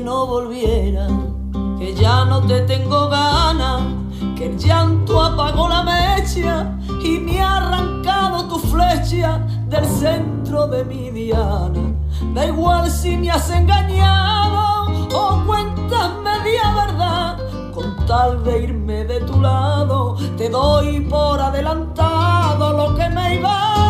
que no volviera, que ya no te tengo ganas, que el llanto apagó la mecha y me ha arrancado tu flecha del centro de mi diana. Da igual si me has engañado o cuentas media verdad, con tal de irme de tu lado, te doy por adelantado lo que me ibas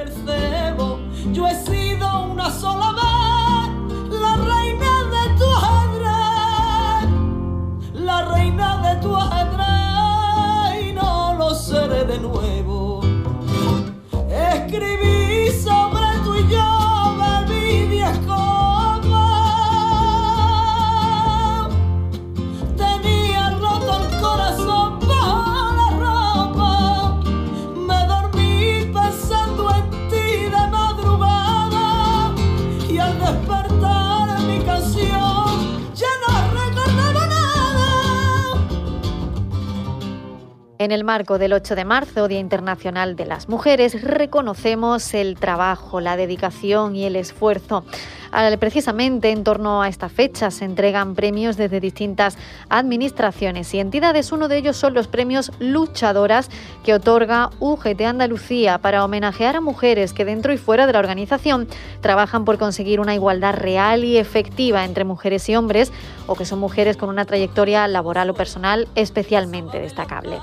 En el marco del 8 de marzo, Día Internacional de las Mujeres, reconocemos el trabajo, la dedicación y el esfuerzo. Precisamente en torno a esta fecha se entregan premios desde distintas administraciones y entidades. Uno de ellos son los premios Luchadoras que otorga UGT Andalucía para homenajear a mujeres que dentro y fuera de la organización trabajan por conseguir una igualdad real y efectiva entre mujeres y hombres o que son mujeres con una trayectoria laboral o personal especialmente destacable.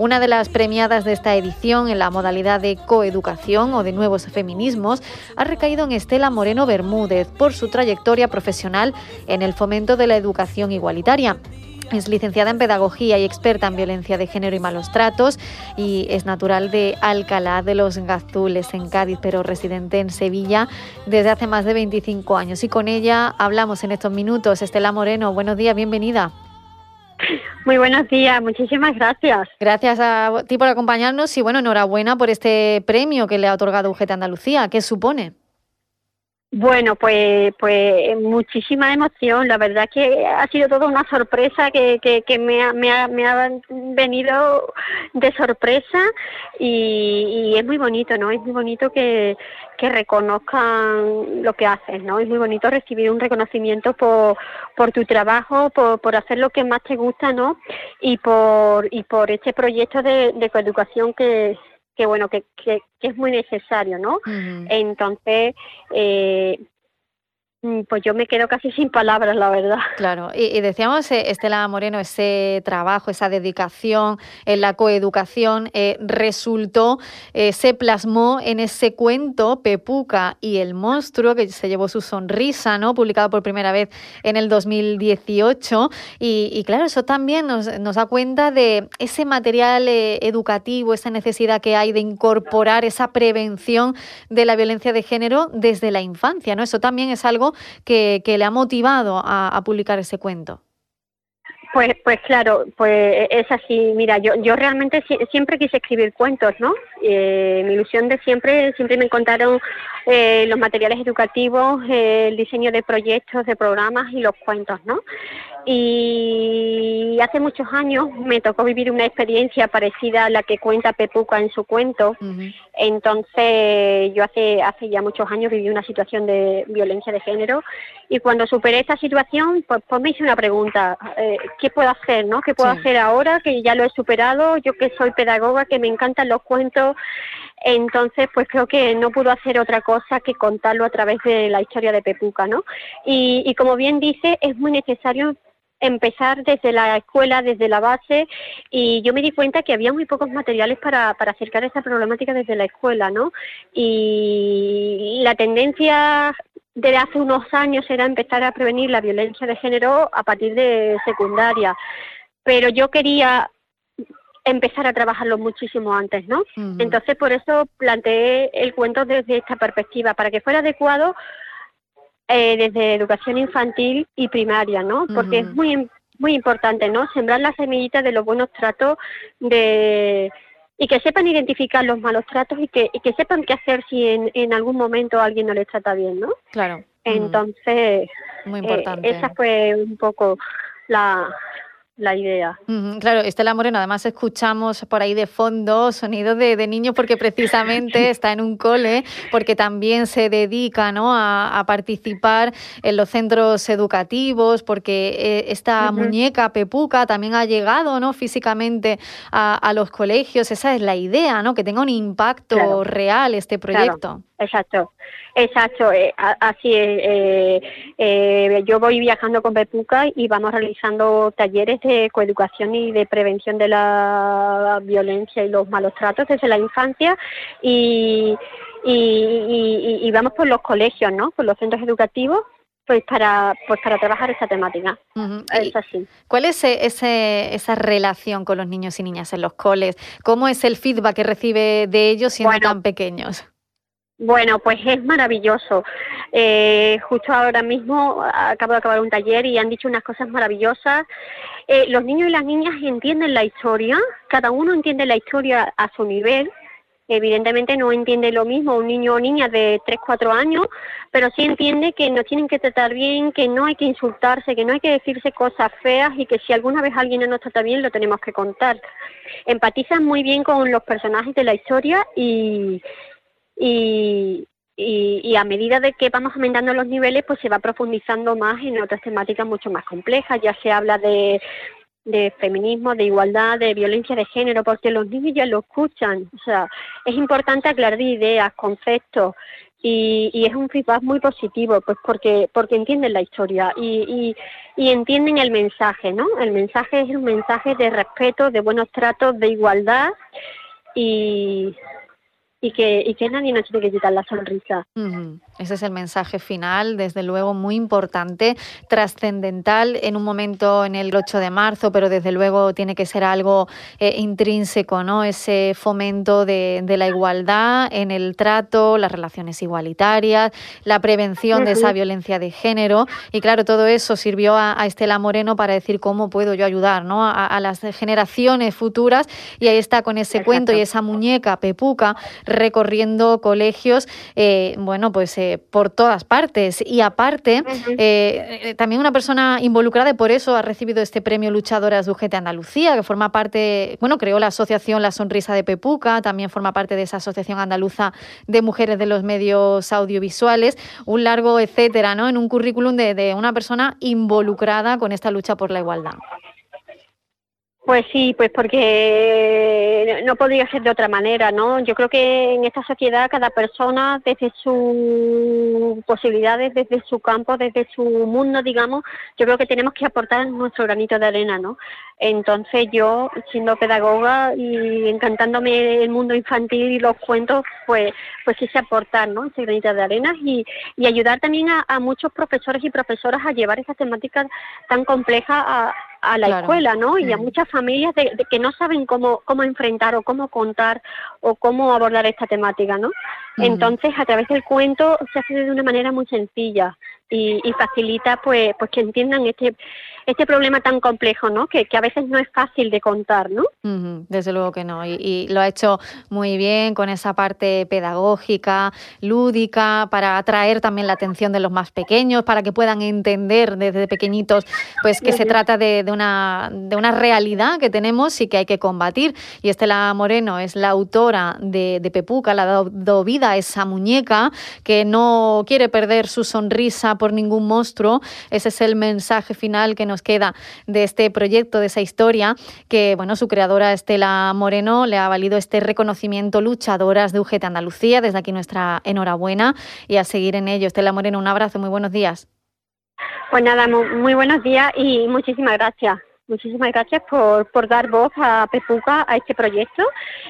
Una de las premiadas de esta edición en la modalidad de coeducación o de nuevos feminismos ha recaído en Estela Moreno Bermúdez por su trayectoria profesional en el fomento de la educación igualitaria. Es licenciada en Pedagogía y experta en violencia de género y malos tratos y es natural de Alcalá de los Gazules en Cádiz, pero residente en Sevilla desde hace más de 25 años. Y con ella hablamos en estos minutos. Estela Moreno, buenos días, bienvenida. Muy buenos días, muchísimas gracias. Gracias a ti por acompañarnos y bueno, enhorabuena por este premio que le ha otorgado UGT Andalucía. ¿Qué supone? Bueno, pues, pues muchísima emoción. La verdad que ha sido toda una sorpresa que, que, me, ha, me, ha, me ha venido de sorpresa y, y es muy bonito, ¿no? Es muy bonito que, que reconozcan lo que haces, ¿no? Es muy bonito recibir un reconocimiento por, por tu trabajo, por, por hacer lo que más te gusta, ¿no? Y por, y por este proyecto de, de coeducación que, que bueno, que, que, que es muy necesario, ¿no? Ujú. Entonces, eh, pues yo me quedo casi sin palabras, la verdad. Claro, y, y decíamos, eh, Estela Moreno, ese trabajo, esa dedicación en la coeducación eh, resultó, eh, se plasmó en ese cuento Pepuca y el monstruo que se llevó su sonrisa, ¿no? Publicado por primera vez en el 2018. Y, y claro, eso también nos, nos da cuenta de ese material eh, educativo, esa necesidad que hay de incorporar esa prevención de la violencia de género desde la infancia, ¿no? Eso también es algo que, que le ha motivado a, a publicar ese cuento. Pues, pues claro, pues es así. Mira, yo, yo realmente si- siempre quise escribir cuentos, ¿no? Eh, mi ilusión de siempre, siempre me encontraron eh, los materiales educativos, eh, el diseño de proyectos, de programas y los cuentos, ¿no? Y hace muchos años me tocó vivir una experiencia parecida a la que cuenta Pepuca en su cuento. Entonces, yo hace, hace ya muchos años viví una situación de violencia de género y cuando superé esta situación, pues, pues me hice una pregunta, eh, ¿qué puedo hacer, no? ¿Qué puedo Sí. hacer ahora que ya lo he superado? Yo que soy pedagoga, que me encantan los cuentos, entonces pues creo que no puedo hacer otra cosa que contarlo a través de la historia de Pepuca, ¿no? Y, y como bien dice, es muy necesario empezar desde la escuela, desde la base, y yo me di cuenta que había muy pocos materiales para, para acercar esa problemática desde la escuela, ¿no? Y la tendencia de hace unos años era empezar a prevenir la violencia de género a partir de secundaria, pero yo quería empezar a trabajarlo muchísimo antes, ¿no? Entonces, por eso planteé el cuento desde esta perspectiva, para que fuera adecuado eh, desde educación infantil y primaria, ¿no? Porque es muy muy importante, ¿no? Sembrar la semillita de los buenos tratos de y que sepan identificar los malos tratos y que, y que sepan qué hacer si en, en algún momento alguien no les trata bien, ¿no? Claro. Ujú. Entonces, Muy eh, esa fue un poco la, la idea. claro, Estela Moreno, además escuchamos por ahí de fondo sonidos de, de niños porque precisamente está en un cole, porque también se dedica ¿no? a, participar en los centros educativos, porque eh, esta muñeca Pepuca también ha llegado ¿no? físicamente a, los colegios. Esa es la idea, ¿no? que tenga un impacto real este proyecto. Exacto, exacto, eh, así es. Eh, eh, yo voy viajando con Pepuca y vamos realizando talleres de coeducación y de prevención de la violencia y los malos tratos desde la infancia y, y, vamos por los colegios, ¿no? Por los centros educativos pues para pues para trabajar esa temática. Es así. ¿Cuál es ese, esa relación con los niños y niñas en los coles? ¿Cómo es el feedback que recibe de ellos siendo tan pequeños? Bueno, pues es maravilloso. Eh, justo ahora mismo acabo de acabar un taller y han dicho unas cosas maravillosas. Eh, los niños y las niñas entienden la historia, cada uno entiende la historia a su nivel. Evidentemente no entiende lo mismo un niño o niña de 3, 4 años, pero sí entiende que nos tienen que tratar bien, que no hay que insultarse, que no hay que decirse cosas feas y que si alguna vez alguien no nos trata bien lo tenemos que contar. Empatizan muy bien con los personajes de la historia y, y, y, a medida de que vamos aumentando los niveles, pues se va profundizando más en otras temáticas mucho más complejas. Ya se habla de, de feminismo, de igualdad, de violencia de género, porque los niños ya lo escuchan. O sea, es importante aclarar ideas, conceptos, y, y, es un feedback muy positivo, pues porque porque entienden la historia y, y, y, entienden el mensaje, ¿no? El mensaje es un mensaje de respeto, de buenos tratos, de igualdad y, y que, y que nadie nos tiene que quitar la sonrisa. Ese es el mensaje final, desde luego muy importante, trascendental en un momento en el 8 de marzo, pero desde luego tiene que ser algo eh, intrínseco, ¿no? Ese fomento de, la igualdad en el trato, las relaciones igualitarias, la prevención de esa violencia de género. Y claro, todo eso sirvió a, Estela Moreno para decir cómo puedo yo ayudar ¿no? a, las generaciones futuras. Y ahí está con ese cuento y esa muñeca pepuca recorriendo colegios, eh, bueno, pues eh, por todas partes. Y aparte, eh, también una persona involucrada y por eso ha recibido este premio Luchadoras de UGT Andalucía, que forma parte, bueno, creó la asociación La Sonrisa de Pepuca, también forma parte de esa asociación andaluza de mujeres de los medios audiovisuales, un largo etcétera, ¿no? En un currículum de una persona involucrada con esta lucha por la igualdad. Pues sí, pues porque no podría ser de otra manera, ¿no? Yo creo que en esta sociedad cada persona desde sus posibilidades, desde su campo, desde su mundo, digamos, yo creo que tenemos que aportar nuestro granito de arena, ¿no? Entonces yo, siendo pedagoga y encantándome el mundo infantil y los cuentos, pues, pues quise aportar, ¿no? Ese granito de arena y, y ayudar también a, muchos profesores y profesoras a llevar esa temática tan compleja a, a la escuela, ¿no? Y a muchas familias de, que no saben cómo, cómo enfrentar o cómo contar o cómo abordar esta temática, ¿no? Entonces, a través del cuento se hace de una manera muy sencilla y, y facilita, pues, pues que entiendan este este problema tan complejo, ¿no? Que, a veces no es fácil de contar, ¿no? desde luego que no. Y, lo ha hecho muy bien con esa parte pedagógica, lúdica, para atraer también la atención de los más pequeños, para que puedan entender desde pequeñitos, pues que se trata de, de, una, de una realidad que tenemos y que hay que combatir. Y Estela Moreno es la autora de, de Pepuca, la ha dado vida a esa muñeca que no quiere perder su sonrisa por ningún monstruo. Ese es el mensaje final que nos queda de este proyecto, de esa historia, que bueno, su creadora Estela Moreno le ha valido este reconocimiento luchadoras de UGT Andalucía. Desde aquí nuestra enhorabuena y a seguir en ello. Estela Moreno, un abrazo, muy buenos días. Pues nada, muy buenos días y muchísimas gracias. Muchísimas gracias por, por dar voz a Pepuca, a este proyecto.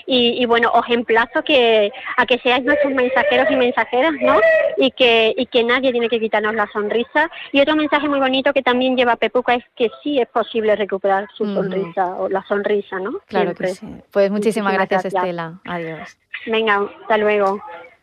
Y, bueno, os emplazo que, a que seáis nuestros mensajeros y mensajeras, ¿no? Y que, y que nadie tiene que quitarnos la sonrisa. Y otro mensaje muy bonito que también lleva Pepuca es que sí es posible recuperar su sonrisa o la sonrisa, ¿no? Claro que sí. Pues muchísimas, gracias, Estela. Adiós. Venga, hasta luego.